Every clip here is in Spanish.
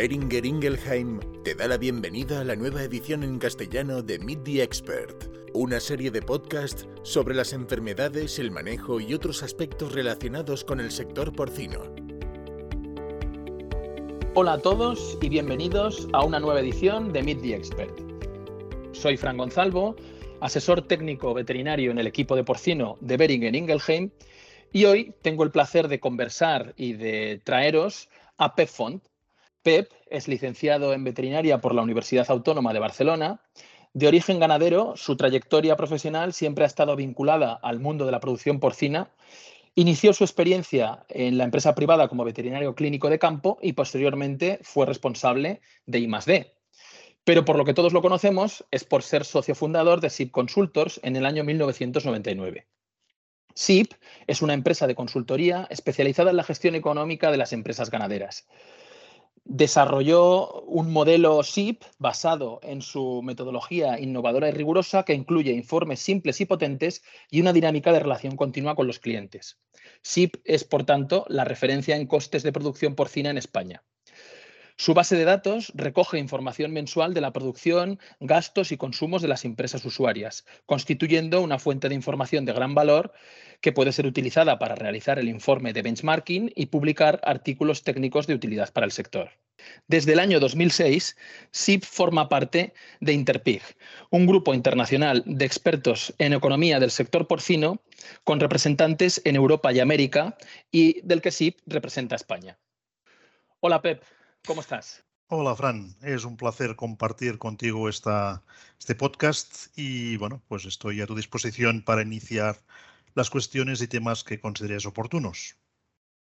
Beringer Ingelheim te da la bienvenida a la nueva edición en castellano de Meet the Expert, una serie de podcasts sobre las enfermedades, el manejo y otros aspectos relacionados con el sector porcino. Hola a todos y bienvenidos a una nueva edición de Meet the Expert. Soy Fran Gonzalvo, asesor técnico veterinario en el equipo de porcino de Beringer Ingelheim y hoy tengo el placer de conversar y de traeros a Pep Font. Pep es licenciado en veterinaria por la Universidad Autónoma de Barcelona. De origen ganadero, su trayectoria profesional siempre ha estado vinculada al mundo de la producción porcina. Inició su experiencia en la empresa privada como veterinario clínico de campo y posteriormente fue responsable de I+D. Pero por lo que todos lo conocemos es por ser socio fundador de SIP Consultors en el año 1999. SIP es una empresa de consultoría especializada en la gestión económica de las empresas ganaderas. Desarrolló un modelo SIP basado en su metodología innovadora y rigurosa que incluye informes simples y potentes y una dinámica de relación continua con los clientes. SIP es, por tanto, la referencia en costes de producción porcina en España. Su base de datos recoge información mensual de la producción, gastos y consumos de las empresas usuarias, constituyendo una fuente de información de gran valor que puede ser utilizada para realizar el informe de benchmarking y publicar artículos técnicos de utilidad para el sector. Desde el año 2006, SIP forma parte de Interpig, un grupo internacional de expertos en economía del sector porcino con representantes en Europa y América y del que SIP representa a España. Hola Pep, ¿Cómo estás? Hola, Fran. Es un placer compartir contigo esta, este podcast y, bueno, pues estoy a tu disposición para iniciar las cuestiones y temas que consideres oportunos.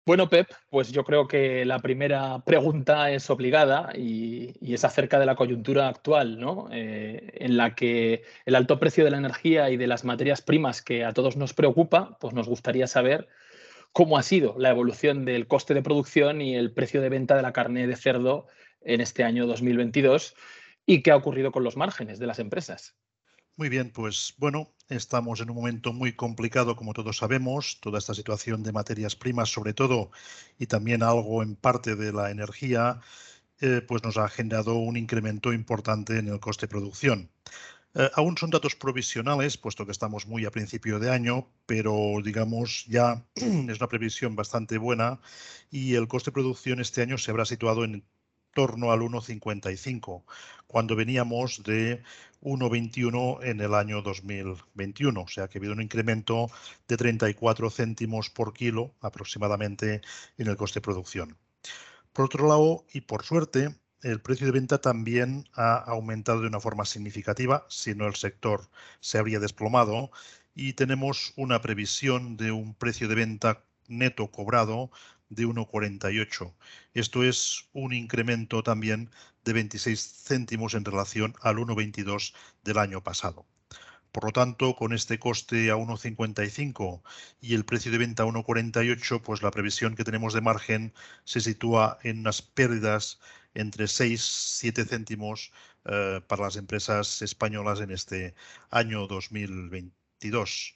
Bueno, Pep, pues yo creo que la primera pregunta es obligada y, es acerca de la coyuntura actual, ¿no? Eh, en la que el alto precio de la energía y de las materias primas que a todos nos preocupa, pues nos gustaría saber cómo ha sido la evolución del coste de producción y el precio de venta de la carne de cerdo en este año 2022 y qué ha ocurrido con los márgenes de las empresas. Muy bien, pues bueno, estamos en un momento muy complicado, como todos sabemos, toda esta situación de materias primas sobre todo y también algo en parte de la energía, eh, pues nos ha generado un incremento importante en el coste de producción. Eh, aún son datos provisionales, puesto que estamos muy a principio de año, pero digamos ya es una previsión bastante buena y el coste de producción este año se habrá situado en torno al 1,55, cuando veníamos de 1,21 en el año 2021. O sea que ha habido un incremento de 34 céntimos por kilo aproximadamente en el coste de producción. Por otro lado, y por suerte, el precio de venta también ha aumentado de una forma significativa, si no el sector se habría desplomado, y tenemos una previsión de un precio de venta neto cobrado de 1,48. Esto es un incremento también de 26 céntimos en relación al 1,22 del año pasado. Por lo tanto, con este coste a 1,55 y el precio de venta a 1,48, pues la previsión que tenemos de margen se sitúa en unas pérdidas entre 6 7 céntimos eh, para las empresas españolas en este año 2022.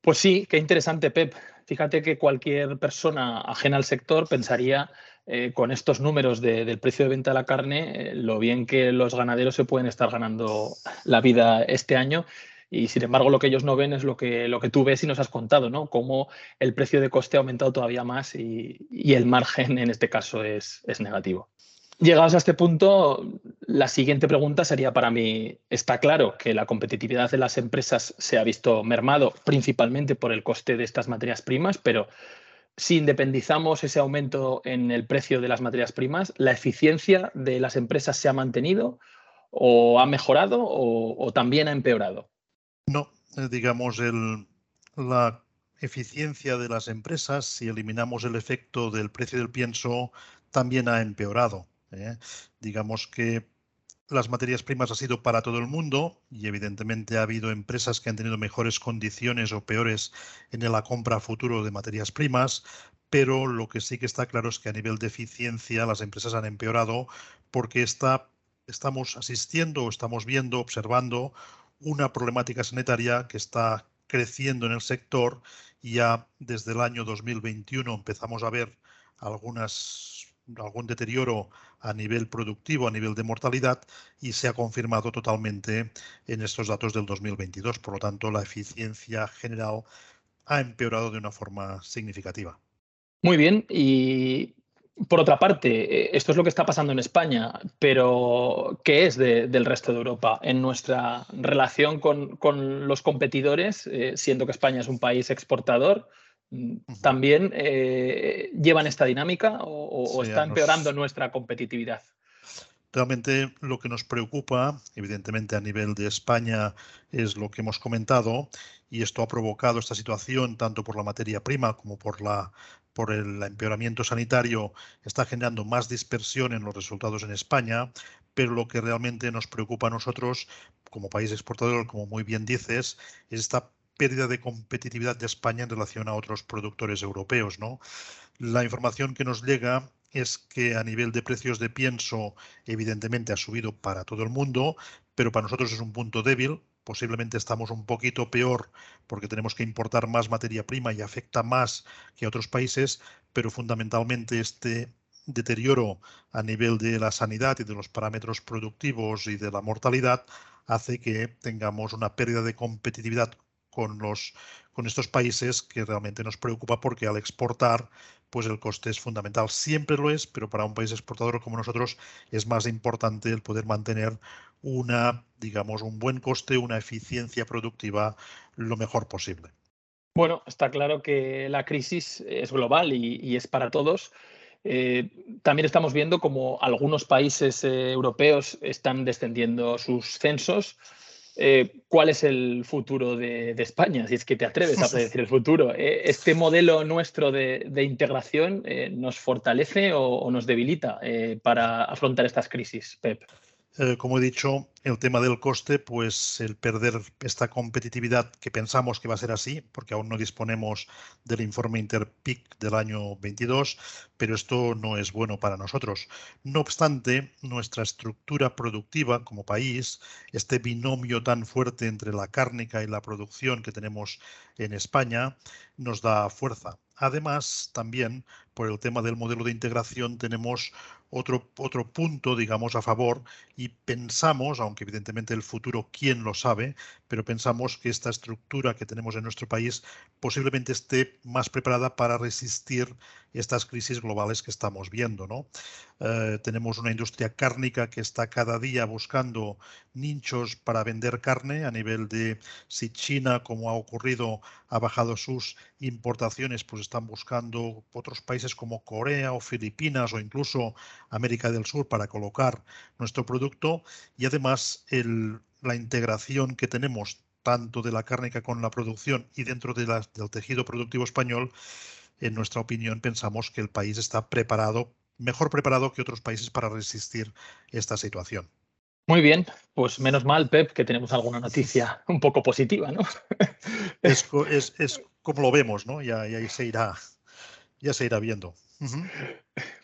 Pues sí, qué interesante, Pep. Fíjate que cualquier persona ajena al sector pensaría eh, con estos números del precio de venta de la carne, eh, lo bien que los ganaderos se pueden estar ganando la vida este año. Y sin embargo, lo que ellos no ven es lo que, lo que tú ves y nos has contado, ¿no? Cómo el precio de coste ha aumentado todavía más y, y el margen en este caso es, es negativo. Llegados a este punto, la siguiente pregunta sería para mí, está claro que la competitividad de las empresas se ha visto mermado principalmente por el coste de estas materias primas, pero si independizamos ese aumento en el precio de las materias primas, ¿la eficiencia de las empresas se ha mantenido o ha mejorado o, también ha empeorado? No, eh, digamos, el, la eficiencia de las empresas, si eliminamos el efecto del precio del pienso, también ha empeorado. ¿Eh? Digamos que las materias primas ha sido para todo el mundo y evidentemente ha habido empresas que han tenido mejores condiciones o peores en la compra futuro de materias primas, pero lo que sí que está claro es que a nivel de eficiencia las empresas han empeorado porque está, estamos asistiendo estamos viendo, observando una problemática sanitaria que está creciendo en el sector y ya desde el año 2021 empezamos a ver algunas algún deterioro a nivel productivo, a nivel de mortalidad, y se ha confirmado totalmente en estos datos del 2022. Por lo tanto, la eficiencia general ha empeorado de una forma significativa. Muy bien, y por otra parte, eh, esto es lo que está pasando en España, pero ¿qué es del resto de Europa en nuestra relación con, los competidores, eh, siendo que España es un país exportador? ¿También eh, llevan esta dinámica o, está empeorando nuestra competitividad? Realmente lo que nos preocupa, evidentemente a nivel de España, es lo que hemos comentado y esto ha provocado esta situación tanto por la materia prima como por la por el empeoramiento sanitario está generando más dispersión en los resultados en España, pero lo que realmente nos preocupa a nosotros como país exportador, como muy bien dices, es esta pérdida de competitividad de España en relación a otros productores europeos. ¿no? La información que nos llega es que a nivel de precios de pienso, evidentemente ha subido para todo el mundo, pero para nosotros es un punto débil. Posiblemente estamos un poquito peor porque tenemos que importar más materia prima y afecta más que a otros países, pero fundamentalmente este deterioro a nivel de la sanidad y de los parámetros productivos y de la mortalidad hace que tengamos una pérdida de competitividad con, los, con estos países que realmente nos preocupa porque al exportar pues el coste es fundamental. Siempre lo es, pero para un país exportador como nosotros es más importante el poder mantener una, digamos, un buen coste, una eficiencia productiva lo mejor posible. Bueno, está claro que la crisis es global y, es para todos. Eh, también estamos viendo como algunos países eh, europeos están descendiendo sus censos. Eh, ¿cuál es el futuro de, España? Si es que te atreves a predecir el futuro. Eh, ¿Este modelo nuestro de, integración eh, nos fortalece o nos debilita para afrontar estas crisis, Pep? Eh, como he dicho, el tema del coste, pues el perder esta competitividad que pensamos que va a ser así, porque aún no disponemos del informe Interpic del año 22, pero esto no es bueno para nosotros. No obstante, nuestra estructura productiva como país, este binomio tan fuerte entre la cárnica y la producción que tenemos en España, nos da fuerza. Además, también por el tema del modelo de integración tenemos otro, otro punto, digamos, a favor y pensamos, aunque evidentemente el futuro quién lo sabe, pero pensamos que esta estructura que tenemos en nuestro país posiblemente esté más preparada para resistir estas crisis globales que estamos viendo. ¿no? Eh, tenemos una industria cárnica que está cada día buscando nichos para vender carne a nivel de si China, como ha ocurrido, ha bajado sus importaciones, pues están buscando otros países como Corea o Filipinas o incluso América del Sur para colocar nuestro producto y además la integración que tenemos tanto de la cárnica con la producción y dentro del tejido productivo español, en nuestra opinión pensamos que el país está preparado, mejor preparado que otros países para resistir esta situación. Muy bien, pues menos mal, Pep, que tenemos alguna noticia un poco positiva, ¿no? es, como lo vemos, ¿no? Ya, ya se irá, ya se irá viendo.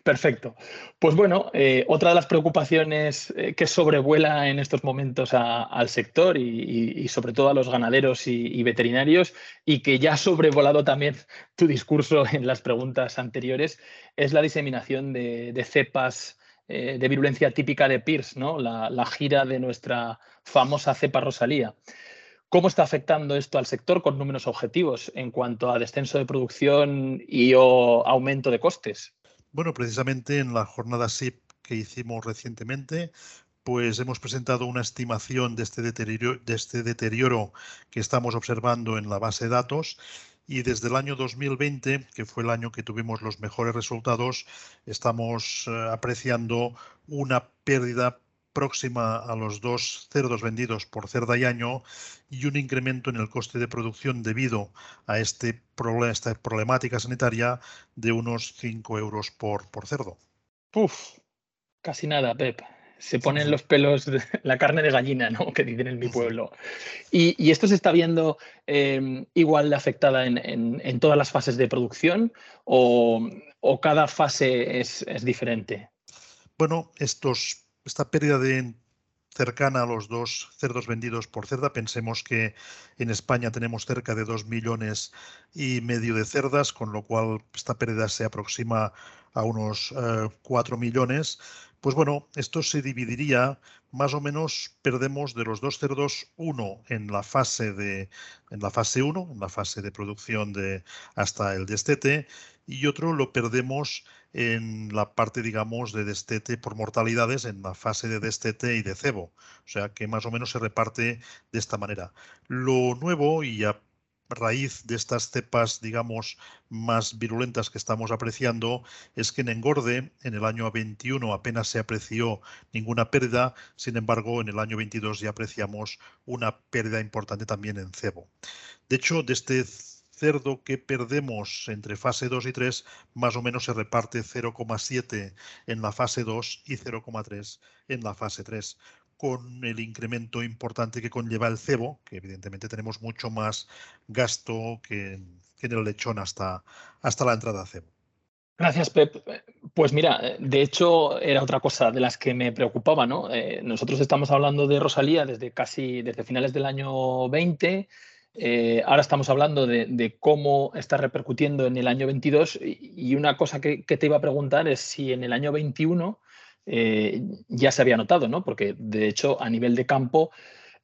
Perfecto. Pues bueno, eh, otra de las preocupaciones eh, que sobrevuela en estos momentos al sector y, sobre todo a los ganaderos y, veterinarios y que ya ha sobrevolado también tu discurso en las preguntas anteriores es la diseminación de, cepas eh, de virulencia típica de PIRS, ¿no? La, la, gira de nuestra famosa cepa Rosalía. ¿Cómo está afectando esto al sector con números objetivos en cuanto a descenso de producción y o aumento de costes? Bueno, precisamente en la jornada SIP que hicimos recientemente, pues hemos presentado una estimación de este deterioro, de este deterioro que estamos observando en la base de datos y desde el año 2020, que fue el año que tuvimos los mejores resultados, estamos eh, apreciando una pérdida próxima a los dos cerdos vendidos por cerda y año y un incremento en el coste de producción debido a este esta problemática sanitaria de unos 5 euros por, por cerdo. Uf, casi nada, Pep. Se ponen los pelos, de, la carne de gallina, ¿no? Que dicen en mi pueblo. Y, esto se está viendo em, igual de afectada en, todas las fases de producción o, cada fase es, es diferente. Bueno, estos esta pérdida cercana a los dos cerdos vendidos por cerda. Pensemos que en España tenemos cerca de dos millones y medio de cerdas, con lo cual esta pérdida se aproxima a unos 4 millones, pues bueno, esto se dividiría más o menos perdemos de los dos cerdos uno en la fase de en la fase 1, en la fase de producción de hasta el destete y otro lo perdemos en la parte digamos de destete por mortalidades en la fase de destete y de cebo, o sea que más o menos se reparte de esta manera. Lo nuevo y ya raíz de estas cepas, digamos, más virulentas que estamos apreciando es que en engorde en el año 21 apenas se apreció ninguna pérdida, sin embargo en el año 22 ya apreciamos una pérdida importante también en cebo. De hecho, de este cerdo que perdemos entre fase 2 y 3 más o menos se reparte 0,7 en la fase 2 y 0,3 en la fase 3 con el incremento importante que conlleva el cebo, que evidentemente tenemos mucho más gasto que, en el lechón hasta, hasta la entrada a cebo. Gracias, Pep. Pues mira, de hecho era otra cosa de las que me preocupaba, ¿no? Eh, nosotros estamos hablando de Rosalía desde casi desde finales del año 20. Eh, ahora estamos hablando de, cómo está repercutiendo en el año 22 y, una cosa que, te iba a preguntar es si en el año 21 eh, ya se había notado, ¿no? Porque de hecho a nivel de campo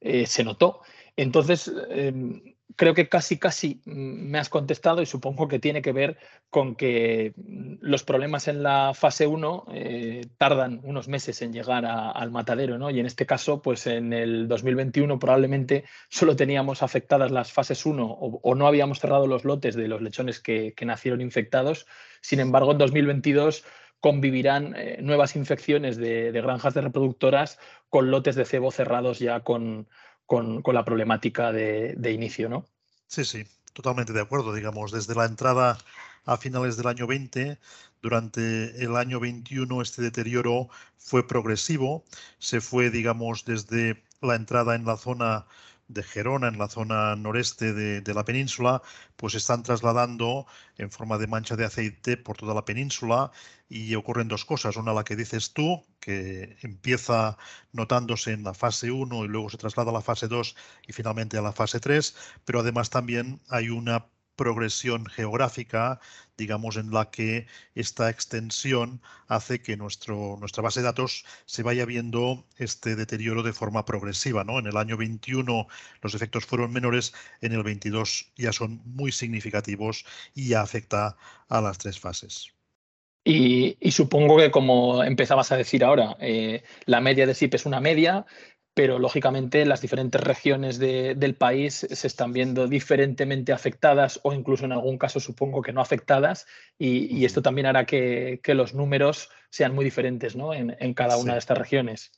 eh, se notó. Entonces, em, creo que casi, casi me has contestado y supongo que tiene que ver con que los problemas en la fase 1 eh, tardan unos meses en llegar al matadero, ¿no? Y en este caso, pues en el 2021 probablemente solo teníamos afectadas las fases 1 o, no habíamos cerrado los lotes de los lechones que, que nacieron infectados. Sin embargo, en 2022 convivirán eh, nuevas infecciones de, granjas de reproductoras con lotes de cebo cerrados ya con, con, la problemática de, inicio, ¿no? Sí, sí, totalmente de acuerdo. Digamos, desde la entrada a finales del año 20, durante el año 21 este deterioro fue progresivo, se fue, digamos, desde la entrada en la zona de Gerona, en la zona noreste de, la península, pues están trasladando en forma de mancha de aceite por toda la península y ocurren dos cosas. Una, la que dices tú, que empieza notándose en la fase 1 y luego se traslada a la fase 2 y finalmente a la fase 3, pero además también hay una progresión geográfica, digamos, en la que esta extensión hace que nuestro, nuestra base de datos se vaya viendo este deterioro de forma progresiva. ¿no? En el año 21 los efectos fueron menores, en el 22 ya son muy significativos y ya afecta a las tres fases. Y, supongo que como empezabas a decir ahora, eh, la media de SIP es una media, pero lógicamente las diferentes regiones del país se están viendo diferentemente afectadas o incluso en algún caso supongo que no afectadas y, esto también hará que, los números sean muy diferentes ¿no? en, cada una de estas regiones.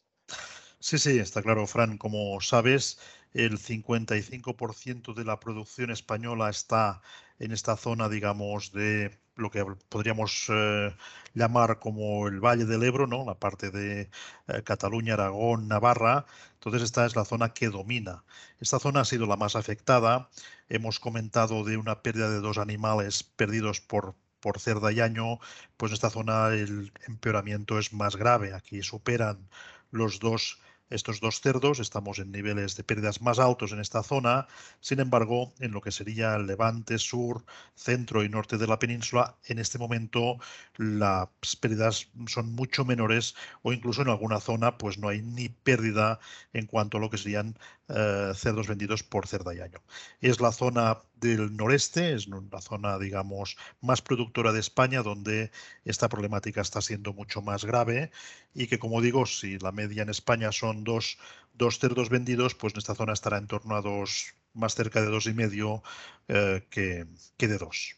Sí, sí, está claro, Fran. Como sabes, el 55% de la producción española está en esta zona, digamos, de lo que podríamos eh, llamar como el Valle del Ebro, ¿no? la parte de eh, Cataluña, Aragón, Navarra. Entonces esta es la zona que domina. Esta zona ha sido la más afectada. Hemos comentado de una pérdida de dos animales perdidos por, por cerda y año, pues en esta zona el empeoramiento es más grave. Aquí superan los dos estos dos cerdos, estamos en niveles de pérdidas más altos en esta zona, sin embargo, en lo que sería el levante, sur, centro y norte de la península, en este momento las pérdidas son mucho menores o incluso en alguna zona pues no hay ni pérdida en cuanto a lo que serían eh, cerdos vendidos por cerda y año. Es la zona del noreste, es una zona, digamos, más productora de España, donde esta problemática está siendo mucho más grave y que, como digo, si la media en España son dos, dos cerdos vendidos, pues en esta zona estará en torno a dos, más cerca de dos y medio eh, que, que de dos.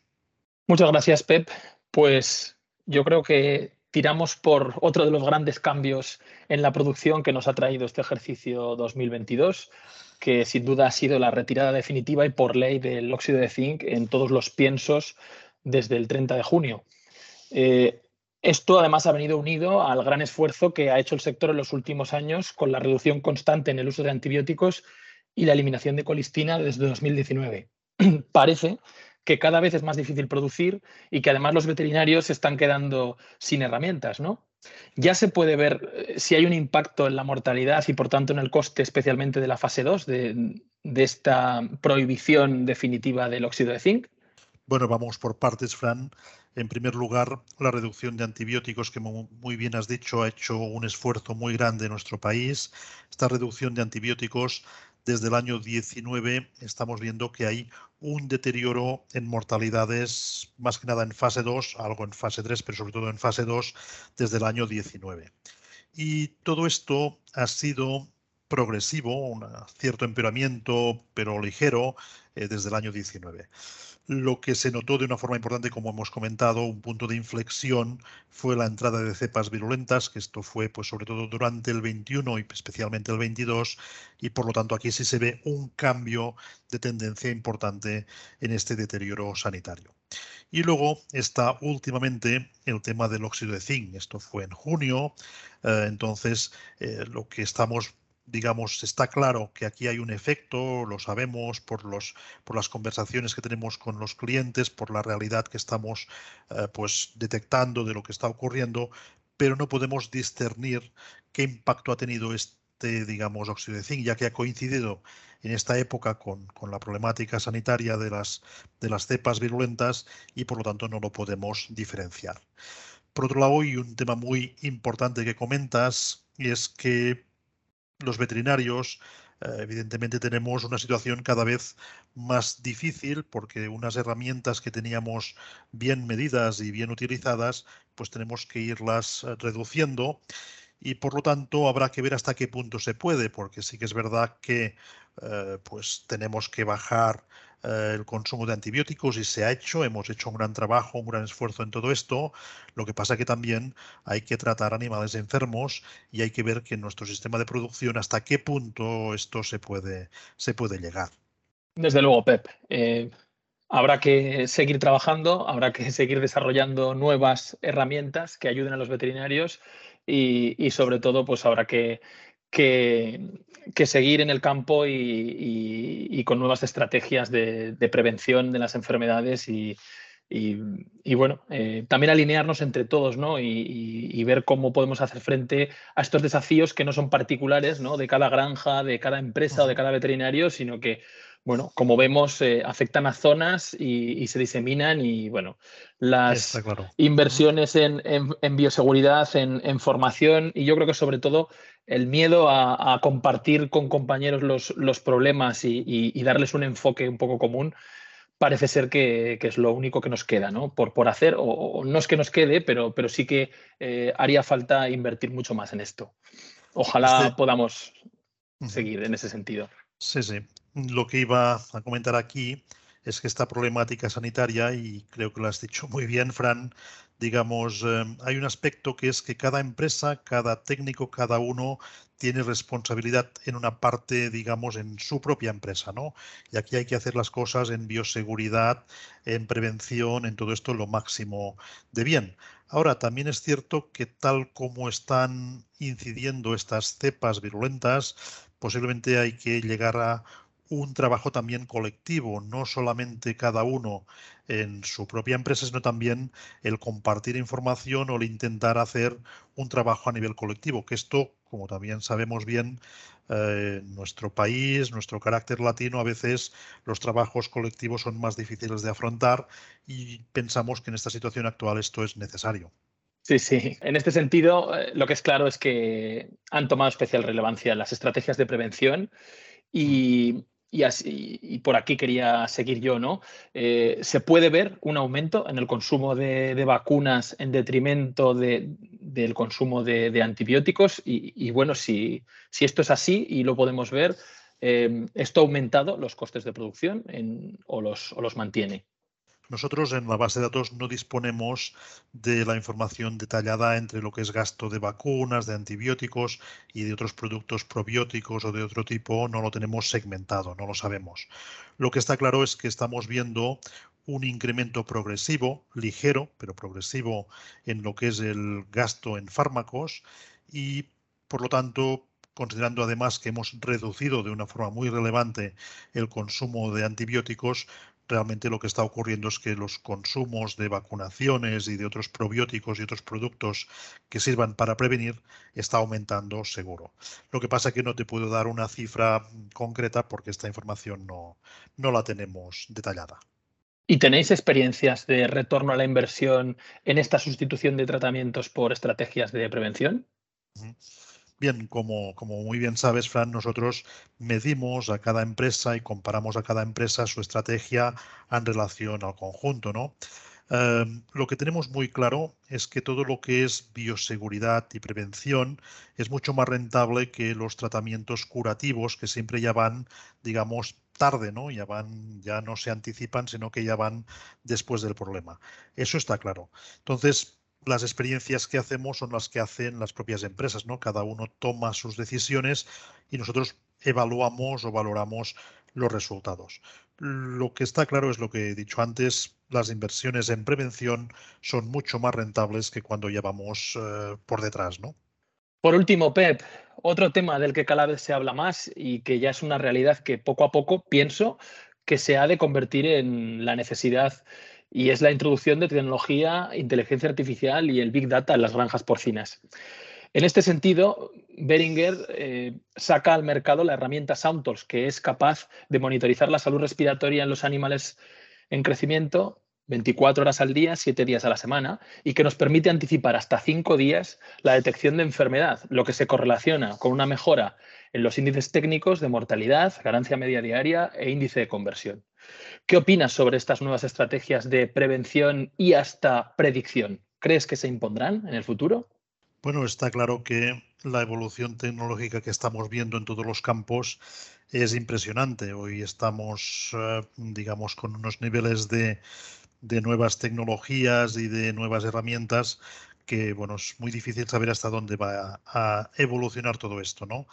Muchas gracias, Pep. Pues yo creo que tiramos por otro de los grandes cambios en la producción que nos ha traído este ejercicio 2022, que sin duda ha sido la retirada definitiva y por ley del óxido de zinc en todos los piensos desde el 30 de junio. Eh, esto además ha venido unido al gran esfuerzo que ha hecho el sector en los últimos años con la reducción constante en el uso de antibióticos y la eliminación de colistina desde 2019. Parece que cada vez es más difícil producir y que además los veterinarios se están quedando sin herramientas, ¿no? Ya se puede ver eh, si hay un impacto en la mortalidad y por tanto en el coste especialmente de la fase 2 de, esta prohibición definitiva del óxido de zinc. Bueno, vamos por partes, Fran. En primer lugar, la reducción de antibióticos, que muy bien has dicho, ha hecho un esfuerzo muy grande en nuestro país. Esta reducción de antibióticos desde el año 19 estamos viendo que hay un deterioro en mortalidades, más que nada en fase 2, algo en fase 3, pero sobre todo en fase 2 desde el año 19. Y todo esto ha sido progresivo, un cierto empeoramiento, pero ligero, eh, desde el año 19. Lo que se notó de una forma importante, como hemos comentado, un punto de inflexión fue la entrada de cepas virulentas, que esto fue pues sobre todo durante el 21 y especialmente el 22, y por lo tanto aquí sí se ve un cambio de tendencia importante en este deterioro sanitario. Y luego está últimamente el tema del óxido de zinc. Esto fue en junio. Eh, entonces, eh, lo que estamos digamos, está claro que aquí hay un efecto, lo sabemos por, los, por las conversaciones que tenemos con los clientes, por la realidad que estamos eh, pues, detectando de lo que está ocurriendo, pero no podemos discernir qué impacto ha tenido este, digamos, óxido de zinc, ya que ha coincidido en esta época con, con, la problemática sanitaria de las, de las cepas virulentas y por lo tanto no lo podemos diferenciar. Por otro lado, y un tema muy importante que comentas, y es que los veterinarios, eh, evidentemente tenemos una situación cada vez más difícil porque unas herramientas que teníamos bien medidas y bien utilizadas, pues tenemos que irlas eh, reduciendo y por lo tanto habrá que ver hasta qué punto se puede, porque sí que es verdad que eh, pues tenemos que bajar eh, el consumo de antibióticos y se ha hecho, hemos hecho un gran trabajo, un gran esfuerzo en todo esto. Lo que pasa que también hay que tratar animales enfermos y hay que ver que en nuestro sistema de producción hasta qué punto esto se puede, se puede llegar. Desde luego, Pep. Eh, habrá que seguir trabajando, habrá que seguir desarrollando nuevas herramientas que ayuden a los veterinarios y, y sobre todo, pues habrá que que, seguir en el campo y, con nuevas estrategias de, prevención de las enfermedades y, bueno, eh, también alinearnos entre todos ¿no? y, ver cómo podemos hacer frente a estos desafíos que no son particulares ¿no? de cada granja, de cada empresa o de cada veterinario, sino que bueno, como vemos, eh, afectan a zonas y, se diseminan y, bueno, las inversiones en, bioseguridad, en, formación y yo creo que sobre todo el miedo a, compartir con compañeros los, problemas y, darles un enfoque un poco común parece ser que, es lo único que nos queda, ¿no? Por, por hacer, o, no es que nos quede, pero, pero sí que eh, haría falta invertir mucho más en esto. Ojalá este podamos seguir en ese sentido. Sí, sí lo que iba a comentar aquí es que esta problemática sanitaria, y creo que lo has dicho muy bien, Fran, digamos, eh, hay un aspecto que es que cada empresa, cada técnico, cada uno tiene responsabilidad en una parte, digamos, en su propia empresa, ¿no? Y aquí hay que hacer las cosas en bioseguridad, en prevención, en todo esto lo máximo de bien. Ahora, también es cierto que tal como están incidiendo estas cepas virulentas, posiblemente hay que llegar a un trabajo también colectivo, no solamente cada uno en su propia empresa, sino también el compartir información o el intentar hacer un trabajo a nivel colectivo, que esto, como también sabemos bien, eh, nuestro país, nuestro carácter latino, a veces los trabajos colectivos son más difíciles de afrontar y pensamos que en esta situación actual esto es necesario. Sí, sí. En este sentido, eh, lo que es claro es que han tomado especial relevancia las estrategias de prevención y, y, así, y por aquí quería seguir yo, ¿no? Eh, se puede ver un aumento en el consumo de, vacunas en detrimento del consumo de, antibióticos y, bueno, si, si, esto es así y lo podemos ver, eh, ¿esto ha aumentado los costes de producción o, los, o los mantiene? Nosotros en la base de datos no disponemos de la información detallada entre lo que es gasto de vacunas, de antibióticos y de otros productos probióticos o de otro tipo, no lo tenemos segmentado, no lo sabemos. Lo que está claro es que estamos viendo un incremento progresivo, ligero, pero progresivo en lo que es el gasto en fármacos y por lo tanto considerando además que hemos reducido de una forma muy relevante el consumo de antibióticos, realmente lo que está ocurriendo es que los consumos de vacunaciones y de otros probióticos y otros productos que sirvan para prevenir está aumentando seguro. Lo que pasa es que no te puedo dar una cifra concreta porque esta información no, no la tenemos detallada. ¿Y tenéis experiencias de retorno a la inversión en esta sustitución de tratamientos por estrategias de prevención? Bien, como, como, muy bien sabes, Fran, nosotros medimos a cada empresa y comparamos a cada empresa su estrategia en relación al conjunto, ¿no? Em, lo que tenemos muy claro es que todo lo que es bioseguridad y prevención es mucho más rentable que los tratamientos curativos que siempre ya van, digamos, tarde, ¿no? Ya van, ya no se anticipan, sino que ya van después del problema. Eso está claro. Entonces, las experiencias que hacemos son las que hacen las propias empresas, ¿no? Cada uno toma sus decisiones y nosotros evaluamos o valoramos los resultados. Lo que está claro es lo que he dicho antes, las inversiones en prevención son mucho más rentables que cuando llevamos eh, por detrás, ¿no? Por último, Pep, otro tema del que cada vez se habla más y que ya es una realidad que poco a poco pienso que se ha de convertir en la necesidad y es la introducción de tecnología, inteligencia artificial y el Big Data en las granjas porcinas. En este sentido, Beringer eh, saca al mercado la herramienta Soundtools, que es capaz de monitorizar la salud respiratoria en los animales en crecimiento 24 horas al día, 7 días a la semana, y que nos permite anticipar hasta 5 días la detección de enfermedad, lo que se correlaciona con una mejora en los índices técnicos de mortalidad, ganancia media diaria e índice de conversión. ¿Qué opinas sobre estas nuevas estrategias de prevención y hasta predicción? ¿Crees que se impondrán en el futuro? Bueno, está claro que la evolución tecnológica que estamos viendo en todos los campos es impresionante. Hoy estamos, eh, digamos, con unos niveles de, nuevas tecnologías y de nuevas herramientas que, bueno, es muy difícil saber hasta dónde va a, evolucionar todo esto, ¿no?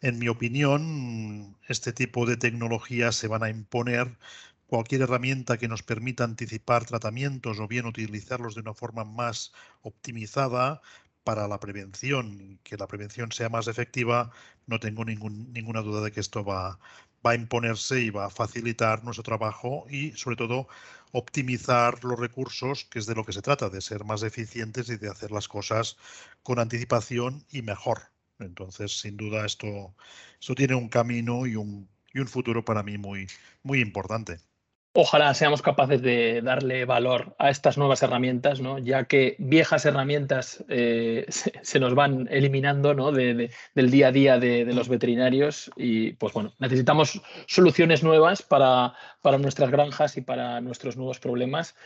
En mi opinión, este tipo de tecnologías se van a imponer cualquier herramienta que nos permita anticipar tratamientos o bien utilizarlos de una forma más optimizada para la prevención, que la prevención sea más efectiva, no tengo ninguna duda de que esto va a imponerse y va a facilitar nuestro trabajo y sobre todo optimizar los recursos, que es de lo que se trata, de ser más eficientes y de hacer las cosas con anticipación y mejor. Entonces, sin duda, esto, esto tiene un camino y un, y un futuro para mí muy, muy importante. Ojalá seamos capaces de darle valor a estas nuevas herramientas, ¿no? ya que viejas herramientas eh, se, nos van eliminando ¿no? del día a día de, los veterinarios y pues bueno, necesitamos soluciones nuevas para, para nuestras granjas y para nuestros nuevos problemas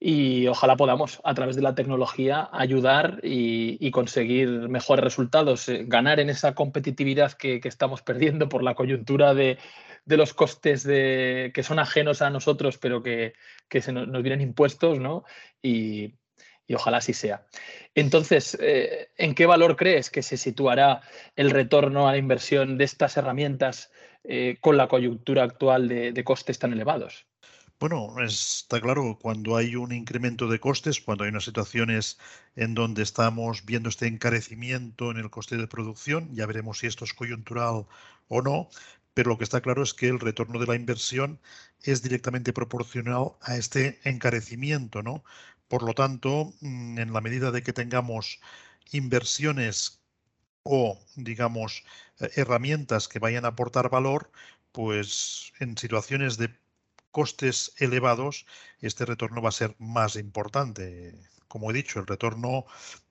y ojalá podamos a través de la tecnología ayudar y, conseguir mejores resultados, eh, ganar en esa competitividad que estamos perdiendo por la coyuntura de, de los costes de, que son ajenos a nosotros, pero que, se nos, vienen impuestos, ¿no? Y, ojalá así sea. Entonces, eh, ¿en qué valor crees que se situará el retorno a la inversión de estas herramientas eh, con la coyuntura actual de, costes tan elevados? Bueno, está claro, cuando hay un incremento de costes, cuando hay unas situaciones en donde estamos viendo este encarecimiento en el coste de producción, ya veremos si esto es coyuntural o no, pero lo que está claro es que el retorno de la inversión es directamente proporcional a este encarecimiento, ¿no? Por lo tanto, mm, en la medida de que tengamos inversiones o, digamos, eh, herramientas que vayan a aportar valor, pues en situaciones de costes elevados, este retorno va a ser más importante. Como he dicho, el retorno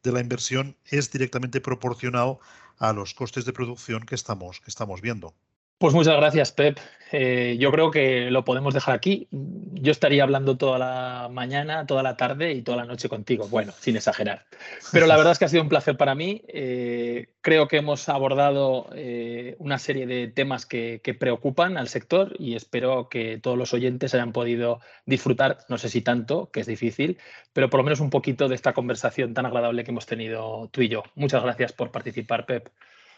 de la inversión es directamente proporcional a los costes de producción que estamos, que estamos viendo. Pues muchas gracias, Pep. Eh, yo creo que lo podemos dejar aquí. Yo estaría hablando toda la mañana, toda la tarde y toda la noche contigo. Bueno, sin exagerar. Pero la verdad es que ha sido un placer para mí. Eh, creo que hemos abordado eh, una serie de temas que, que, preocupan al sector y espero que todos los oyentes hayan podido disfrutar, no sé si tanto, que es difícil, pero por lo menos un poquito de esta conversación tan agradable que hemos tenido tú y yo. Muchas gracias por participar, Pep.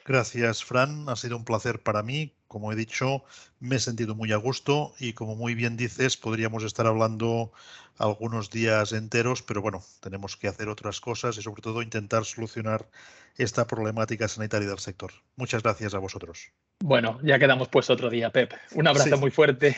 Gracias, Fran. Ha sido un placer para mí. Como he dicho, me he sentido muy a gusto y como muy bien dices, podríamos estar hablando algunos días enteros, pero bueno, tenemos que hacer otras cosas y sobre todo intentar solucionar esta problemática sanitaria del sector. Muchas gracias a vosotros. Bueno, ya quedamos pues otro día, Pep. Un abrazo muy fuerte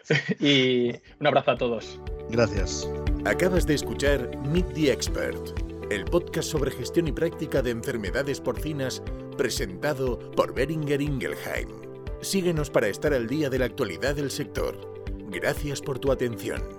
y un abrazo a todos. Gracias. Acabas de escuchar Meet the Expert el podcast sobre gestión y práctica de enfermedades porcinas presentado por Beringer Ingelheim. Síguenos para estar al día de la actualidad del sector. Gracias por tu atención.